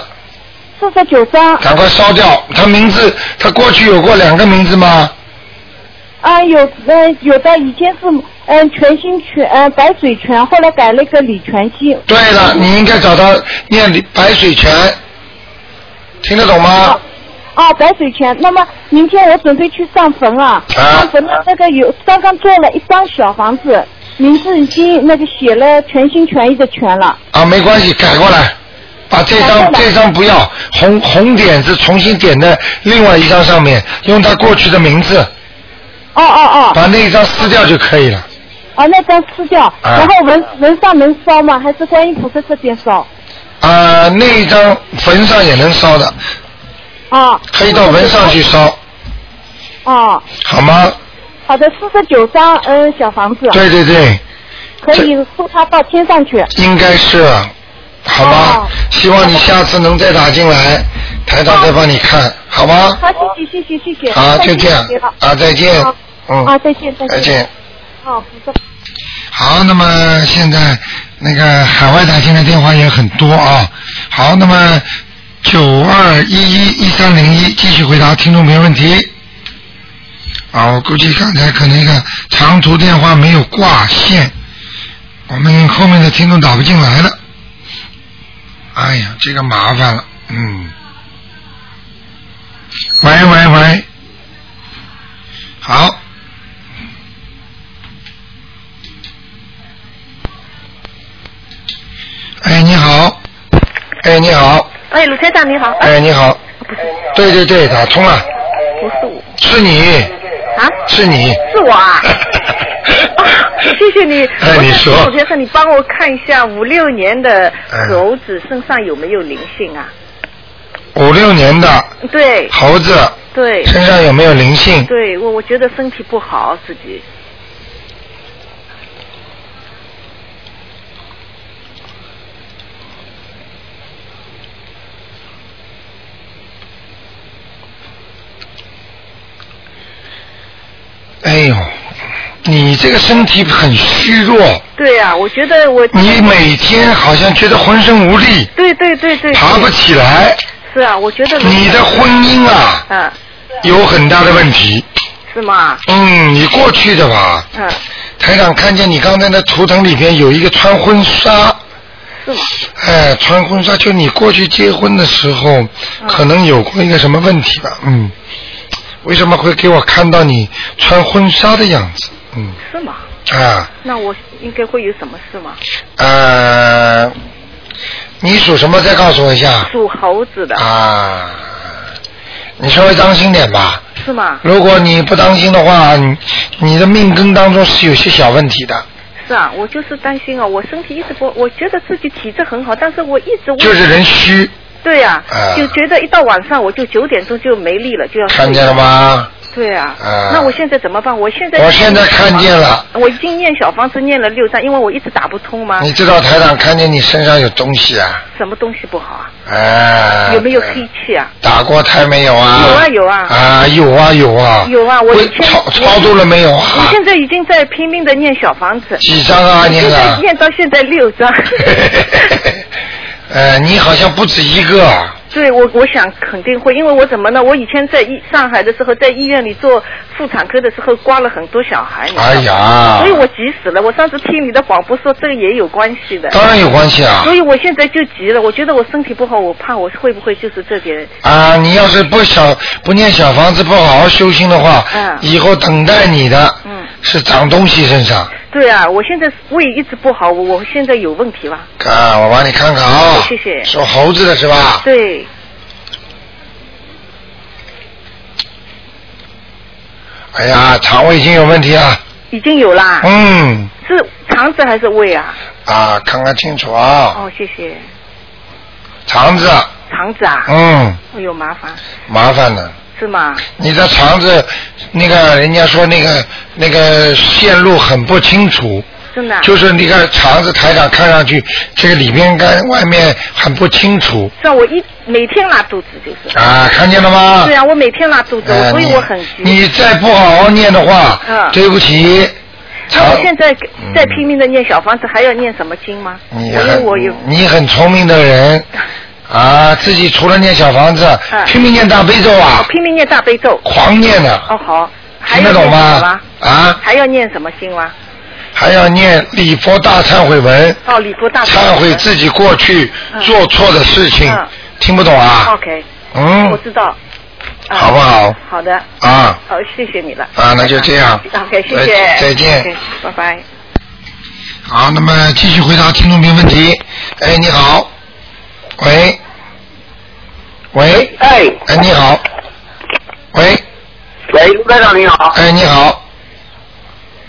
四十九张。赶快烧掉。他名字，他过去有过两个名字吗？啊，有呃有的以前是嗯、全心全呃白水泉，后来改了一个李全熙。对了，你应该找他念白水泉，听得懂吗？啊，白水泉。那么明天我准备去上坟啊，上坟的那个有刚刚做了一张小房子，名字已经那个写了全心全意的全了。啊，没关系，改过来，把这张这张不要，红红点子重新点在另外一张上面，用他过去的名字。哦哦哦。把那一张撕掉就可以了。哦，那张撕掉，啊然后门门上能烧吗？还是观音菩萨这边烧？啊，那一张坟上也能烧的，啊。可以到坟上去烧，哦，好吗？好的，四十九张嗯小房子。对对对，可以送他到天上去。应该是，好吗？希望你下次能再打进来，台长再帮你看，好吗？好，谢谢谢谢谢谢。好，就这样啊，再见，嗯，啊，再见再见。再见。好，不错。好，那么现在那个海外打进来电话也很多啊。好，那么九二一一一三零一继续回答听众朋友问题。啊，我估计刚才可能一个长途电话没有挂线，我们后面的听众打不进来了。哎呀，这个麻烦了，嗯。喂喂喂。好。哎你好。哎你好。哎鲁先生你好。哎你好。对对对打通了。不是我。是你。啊？是你。是我啊？[laughs] 谢谢你。哎你说。鲁先生你帮我看一下五六年的猴子身上有没有灵性啊？五六年的。对。猴子。对。身上有没有灵性？对我，我觉得身体不好，自己。哎呦，你这个身体很虚弱。对呀、我觉得我。你每天好像觉得浑身无力。对对对对。爬不起来。是啊，我觉得。你的婚姻啊。嗯。有很大的问题。是吗？嗯，你过去的吧。嗯。台长看见你刚才那图腾里边有一个穿婚纱。是吗？哎，穿婚纱就你过去结婚的时候，可能有过一个什么问题吧？嗯。为什么会给我看到你穿婚纱的样子？嗯。是吗？啊。那我应该会有什么事吗？呃，你属什么？再告诉我一下。属猴子的。啊，你稍微当心点吧。是吗？如果你不当心的话，你你的命根当中是有些小问题的。是啊，我就是担心啊，我身体一直不，我觉得自己体质很好，但是我一直就是人虚。对呀、啊就觉得一到晚上我就九点钟就没力了，就要看见了吗？对啊，啊那我现在怎么办？我现在我现在看见了，我已经念小房子念了六张，因为我一直打不通嘛。你知道台长看见你身上有东西啊？什么东西不好啊？哎。有没有黑气啊？打过胎没有啊？有啊有啊。啊，有啊有啊。有啊，我以前超超度了没有啊？我现在已经在拼命的念小房子。几张啊我念的现在念到现在六张。[laughs] 呃，你好像不止一个。对，我我想肯定会，因为我怎么呢？我以前在医上海的时候，在医院里做妇产科的时候，刮了很多小孩。你知道吗哎呀所以我急死了。我上次听你的广播说，这个也有关系的。当然有关系啊所以我现在就急了，我觉得我身体不好，我怕我会不会就是这点。啊，你要是不小不念小房子，不好好修心的话，嗯以后等待你的嗯，是长东西身上。对啊，我现在胃一直不好，我我现在有问题吧？啊，我帮你看看啊。谢谢属猴子的是吧？对，哎呀，肠胃已经有问题了。已经有啦。嗯。是肠子还是胃啊？啊，看看清楚啊，哦，谢谢。肠子，肠子啊？嗯，哎呦，麻烦，麻烦了。是吗？你的肠子，那个人家说那个那个线路很不清楚，真的啊、就是那个肠子台长看上去这个里边跟外面很不清楚是啊，我一每天拉肚子就是。啊，看见了吗？对啊，我每天拉肚子，呃所以我很急。你你再不好好念的话，嗯对不起，那我现在在拼命的念小房子，还要念什么经吗？你因为我有你很聪明的人 [laughs] 啊，自己除了念小房子，嗯拼命念大悲咒啊，拼命念大悲咒。狂念的，哦，好。还听得懂吗？啊，还要念什么经吗？还要念礼佛大忏悔文，哦，礼佛大忏悔自己过去做错的事情，嗯听不懂啊？OK，嗯我知道。嗯好不好？好的。啊好，谢谢你了。啊，那就这样。OK，谢谢。再见拜拜。好，那么继续回答听众朋友问题。哎，你好，喂，喂，哎，哎，你好，喂，喂，卢台长你好。哎，你好。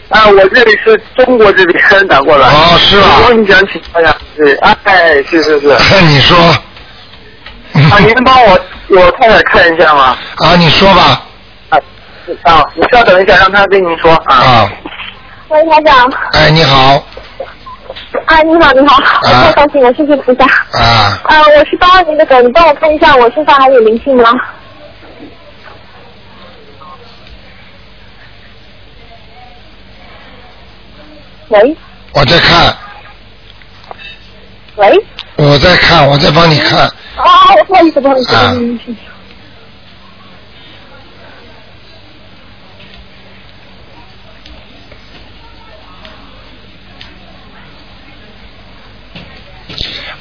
啊，我这里是中国这边打过来。哦，是吧？我你想请教一下，是，哎，是是是。[laughs] 你说。啊，您能帮我我太太看一下吗？啊，你说吧。啊，啊，你稍等一下，让他跟您说啊。啊，喂，台长。哎，你好，啊，你好，你好，我太高兴了，谢谢菩萨。啊，啊，我是八二年的狗，你帮我看一下我身上还有灵性吗？喂。我在看，喂，我在看，我在帮你看。啊，不好意思，不好意思，啊。嗯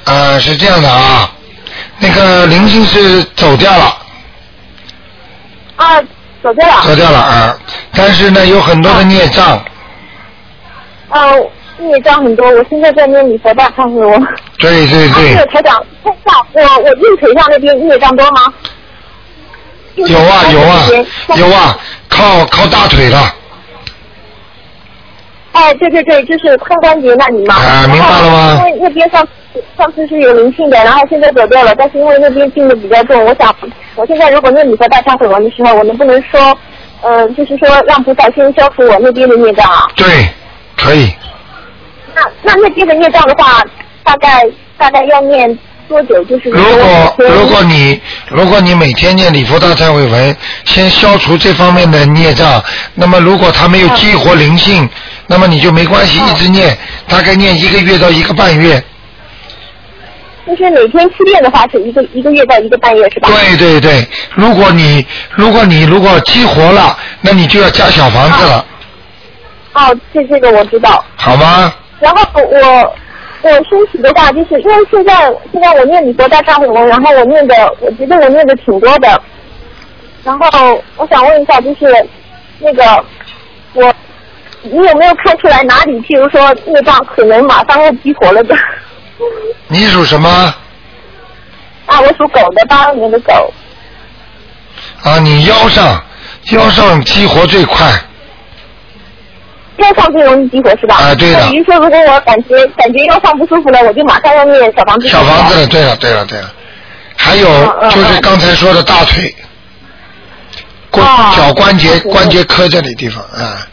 是啊，是这样的啊，那个灵性是走掉了，啊，走掉了。走掉了啊，但是呢，有很多的孽障，啊，孽障很多，我现在在念礼佛大忏悔文。对对还有对，台长，我我右腿上那边孽障多吗？有啊有啊有啊，靠靠大腿了，哎，对对对，就是髋关节那里嘛。啊明白了吗因为那边上上次是有灵性的，然后现在走掉了，但是因为那边病的比较重，我想我现在如果念礼佛大忏悔文的时候，我能不能说，呃，就是说让菩萨先消除我那边的孽障啊？对，可以。那那那边的孽障的话，大概大概要念多久？就是如果如果你如果你每天念礼佛大忏悔文，先消除这方面的孽障，那么如果他没有激活灵性，那么你就没关系，一直念，大概念一个月到一个半月。就是每天七遍的话，是一个一个月到一个半月是吧？对对对，如果你如果你如果激活了，那你就要加小房子了，哦，这这个我知道。好吗？然后我我身体的话，就是因为现在现在我念礼佛大忏悔文，然后我念的，我觉得我念的挺多的。然后我想问一下，就是那个我，你有没有看出来哪里，譬如说孽障可能马上要激活了的？你属什么？啊，我属狗的，八二年的狗。啊，你腰上腰上激活最快，腰上最容易激活是吧？啊对的比如说，如果我感觉感觉腰上不舒服了，我就马上要念小房子。小房子了，对了对了对了，还有就是刚才说的大腿，关脚关节关节科这里地方啊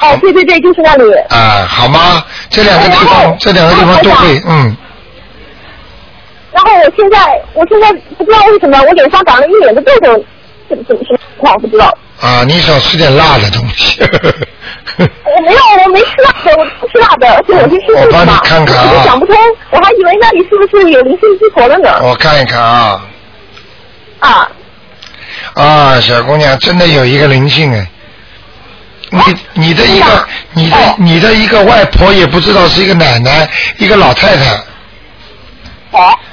哦，对对对，就是那里。啊，好吗？这两个地方这两个地方都会，嗯，然后我现在，我现在不知道为什么我脸上长了一脸的痘痘，怎么怎么什么情况不知道。啊，你少吃点辣的东西。我没有，我没吃辣的，我不吃辣的，而且我是吃素我帮你的嘛。看看啊我就想不通，我还以为那里是不是有灵性激活了呢？我看一看啊啊，啊，小姑娘真的有一个灵性哎。你你的一个你的你的一个外婆也不知道是一个奶奶，一个老太太，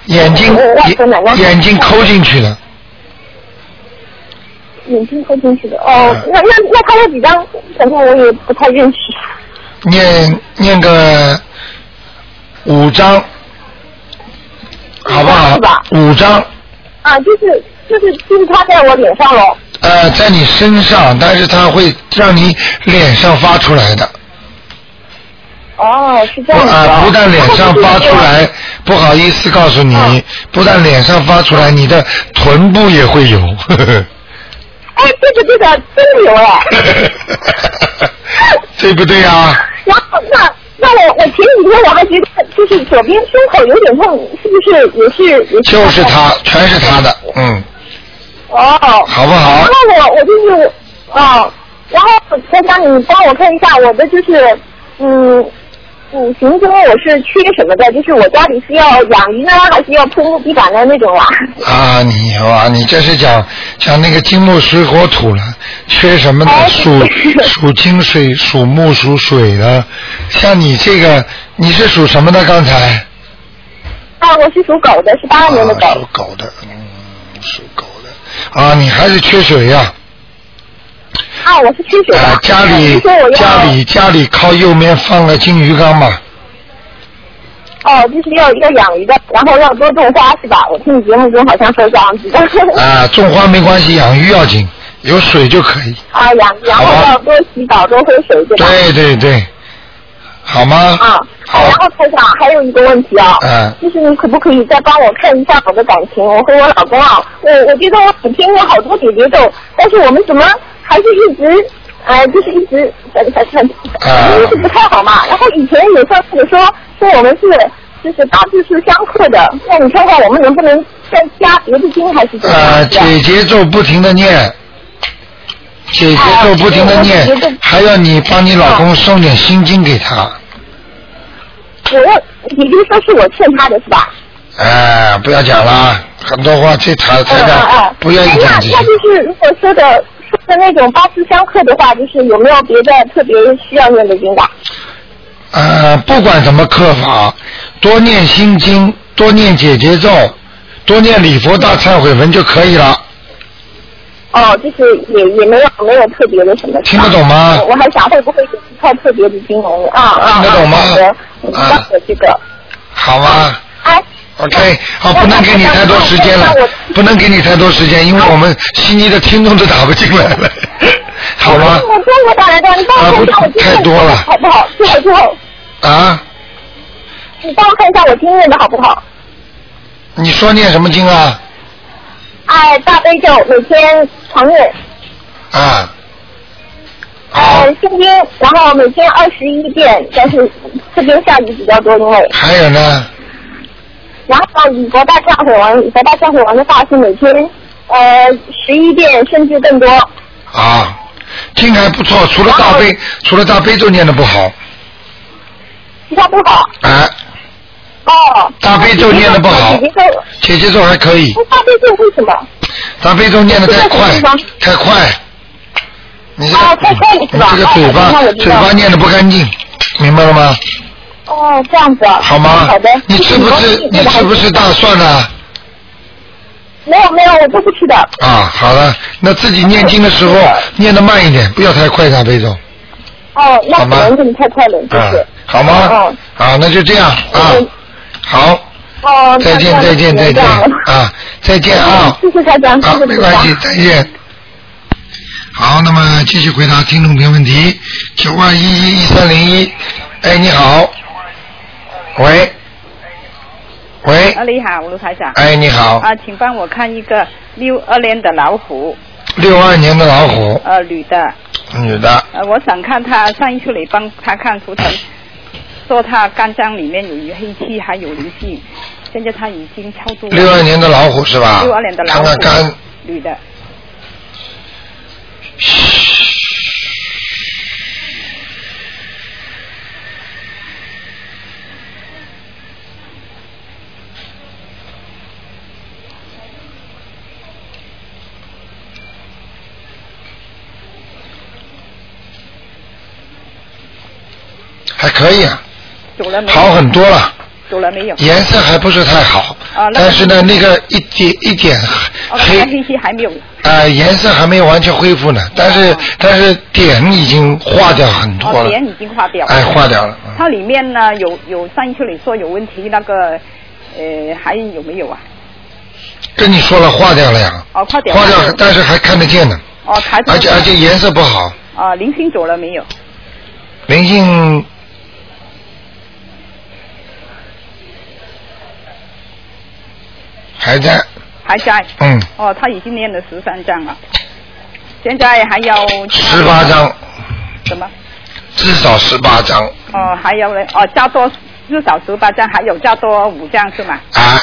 眼睛眼眼睛抠进去了，眼睛抠进去的。哦，那那那他有几张？反正我也不太认识。念念个五张，好不好？五张，啊，就是就是就是他在我脸上喽。呃，在你身上，但是它会让你脸上发出来的，哦，是这不样子啊，不但脸上发出来，不好意思告诉你，不但脸上发出来，你的臀部也会有。呵 [laughs] 呵哎，对的对的，真的有哎。[laughs] 对不对啊？然后那那我我前几天我还觉得就是左边胸口有点痛，是不是也是也是？就是他，全是他的，嗯，哦。好不好然后我我就是哦，然后我想你帮我看一下我的就是嗯五行中我是缺什么的？就是我家里是要养鱼呢，还是要铺木地板的那种啊？啊，你啊，你这是讲讲那个金木水火土了，缺什么呢？属 [laughs] 属金水，属木属水的。像你这个，你是属什么的？刚才啊，我是属狗的，是八二年的狗。属狗的，嗯，属狗的。啊，你还是缺水呀、啊，我是缺水家里家里家里靠右面放个金鱼缸嘛。哦，就是要一个养鱼的，然后要多种花是吧？我听你节目中好像说这样子的。啊，种花没关系，养鱼要紧，有水就可以。啊，养，然后要多洗澡，多喝水，对吧？对对对，好吗？啊，好。然后台长还有一个问题啊，嗯就是你可不可以再帮我看一下我的感情？我和我老公啊，我我觉得我每天念好多姐姐咒，但是我们怎么还是一直，呃，就是一直很很很，啊就是不太好嘛。然后以前有上次说说我们是就是八字是相克的，那你看看我们能不能再加别的经还是怎么样？呃，姐姐咒不停的念，姐姐咒不停的念，还要你帮你老公送点心经给他。我要，也就说是我欠他的是吧？哎，不要讲了，很多话这台台嗯嗯长嗯不愿意讲这些那那。就是如果说的说的那种八字相克的话，就是有没有别的特别需要念的经的？呃，不管怎么克法，多念心经，多念姐姐咒，多念礼佛大忏悔文就可以了。哦，就是也也没有没有特别的什么。听得懂吗我我还想会不会有其他套特别的金融啊啊！听得懂吗好的，我知道的这个。好吗哎，？OK，好，不能给你太多时间了，不能给你太多时间，因为我们悉尼的听众都打不进来了，[laughs] 好吗？我中国打来的，你帮我看一下我经太多了好不好？最后最后，啊，你帮我看一下我经念的好不好？你说念什么经啊？哎，大悲咒每天常念，啊，呃，心经，然后每天二十一遍，但是这边下雨比较多，因为。还有呢，然后礼佛大忏悔文，礼佛大忏悔文的话是每天呃十一遍甚至更多。啊，经还不错，除了大悲，除了大悲咒念的不好，其他不好。哎，哦。大悲咒念的不好姐姐咒，姐姐咒还可以，大悲咒为什么？大悲咒念的太快，太快，你这个、哦，太快了是吧？你这个嘴巴、嘴巴念的不干净，明白了吗？哦，这样子啊。好吗？好的。你吃不吃？你吃不吃大蒜呢？没有没有，我都不吃的。啊，好了，那自己念经的时候念的慢一点，不要太快大悲咒，哦，那可能你太快了，就啊是。，好吗？哦啊，那就这样啊，好，哦。再见再见再见啊，再见啊。谢谢台长，谢啊，谢台长。没关系，再见。好，那么继续回答听众朋友问题，九二一一一三零一，哎，你好，喂，喂，啊，你好，卢台长。哎你好。啊，请帮我看一个六二年的老虎，六二年的老虎，呃，女的。女的，呃，我想看她上一次你帮她看图腾，说她肝脏里面有黑气，还有灵性，现在他已经超度了。六二年的老虎是吧？六二年的老看虎。看肝，女的。还可以啊？好很多了，走了没有？颜色还不是太好，但是呢，那个一点一点哦，黑黑气还没有。啊，颜色还没有完全恢复呢，但是但是点已经化掉很多哦，了，点已经化掉了。哎，化掉了。它里面呢有有上一次你说有问题，那个呃还有没有啊？跟你说了化掉了呀，哦，化掉。化掉，但是还看得见呢，哦，还而且而且颜色不好，啊，零星走了没有？灵性还在，还在。嗯，哦，他已经念了十三章了，现在还要。十八章，什么？至少十八章哦，还有呢，哦，加多至少十八张，还有加多五张是吗？啊，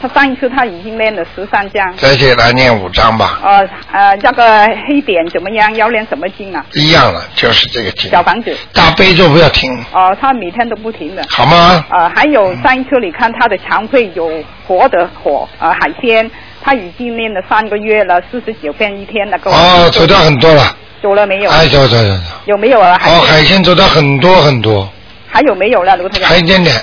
他上一次他已经练了十三张。再给他念五张吧，呃，呃，那个黑点怎么样？要练什么经啊？一样了，就是这个经。小房子。大悲咒不要停，哦，他每天都不停的。好吗？呃，还有上一次你看他的肠胃有活的火呃海鲜，他已经练了三个月了，四十九遍一天那个。哦，走掉很多了，走了没有？哎，走走走走，有没有啊？还哦，海鲜走掉很多很多，还有没有了，卢台长？还有一点点，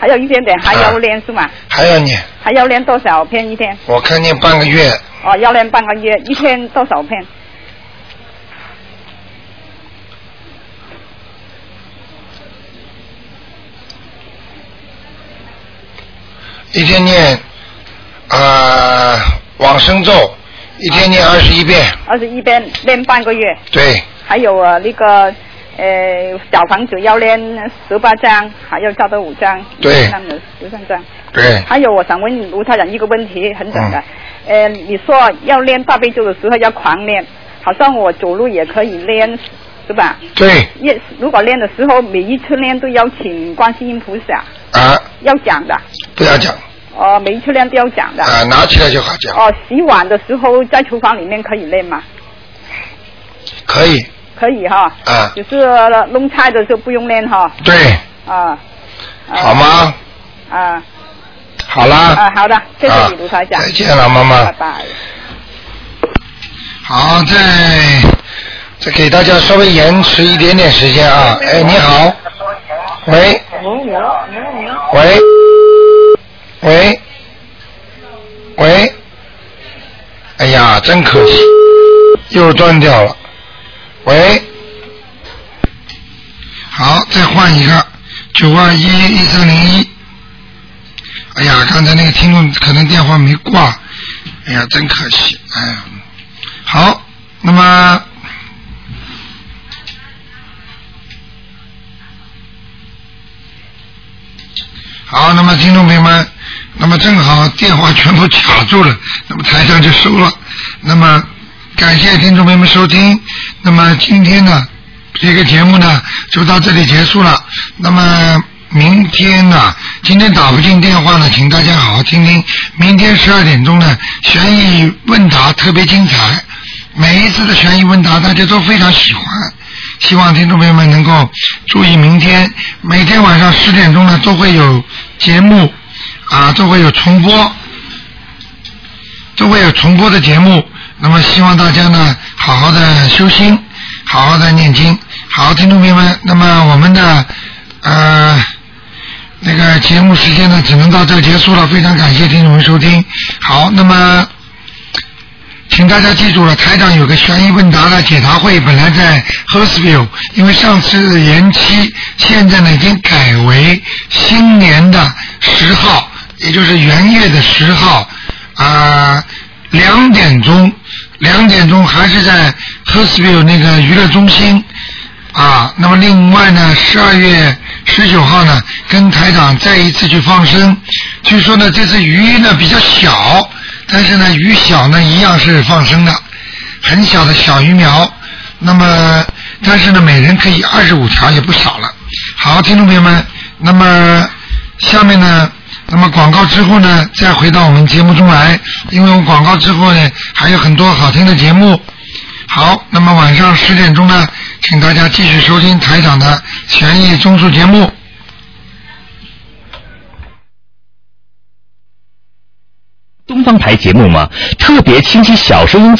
还有一点点，还要练是吗？还要念，还要练多少片一天？我看念半个月，哦，要练半个月，一天多少片？一天念啊往生咒，一天念二十一遍，二十一遍，练半个月。对，还有啊那个呃小房子要练十八张，还要加到五张。对那么十三张。对，还有，我想问卢太长一个问题，很简单。嗯呃，你说要练大悲咒的时候要狂练，好像我走路也可以练，是吧？对，也如果练的时候，每一次练都要请观世音菩萨，啊，要讲的。不要讲，哦，每一次练都要讲的。啊，拿起来就好讲，哦，洗碗的时候在厨房里面可以练吗？可以，可以哈。啊就是弄菜的时候不用练哈。对，啊。啊好吗？啊。好啦，啊，好的，谢谢啊你，卢台长。再见了妈妈拜拜。好，再再给大家稍微延迟一点点时间啊。哎，你好，喂，喂，喂，喂，哎呀，真可惜，又断掉了。喂，好，再换一个九二一一三零一。哎呀，刚才那个听众可能电话没挂，哎呀，真可惜，哎呀。好，那么好，那么听众朋友们，那么正好电话全部卡住了，那么台上就收了。那么感谢听众朋友们收听，那么今天呢，这个节目呢就到这里结束了。那么明天呢，今天打不进电话呢，请大家好好听听。明天十二点钟呢，悬疑问答特别精彩。每一次的悬疑问答，大家都非常喜欢。希望听众朋友们能够注意，明天每天晚上十点钟呢都会有节目啊，都会有重播，都会有重播的节目。那么希望大家呢好好的修心，好好的念经。好，听众朋友们，那么我们的呃那个节目时间呢只能到这结束了，非常感谢听众们收听。好，那么。请大家记住了，台长有个悬疑问答的解答会，本来在 h o s v i l l e 因为上次延期，现在呢已经改为新年的十号，也就是元月的十号啊，两点钟，两点钟还是在 h o s v i l l 那个娱乐中心啊。那么另外呢，十二月十九号呢，跟台长再一次去放生，据说呢这次鱼呢比较小。但是呢，鱼小呢一样是放生的，很小的小鱼苗。那么，但是呢，每人可以二十五条，也不少了。好，听众朋友们，那么下面呢，那么广告之后呢，再回到我们节目中来，因为我们广告之后呢，还有很多好听的节目。好，那么晚上十点钟呢，请大家继续收听台长的权益综述节目。东方台节目吗？特别清晰小收音机。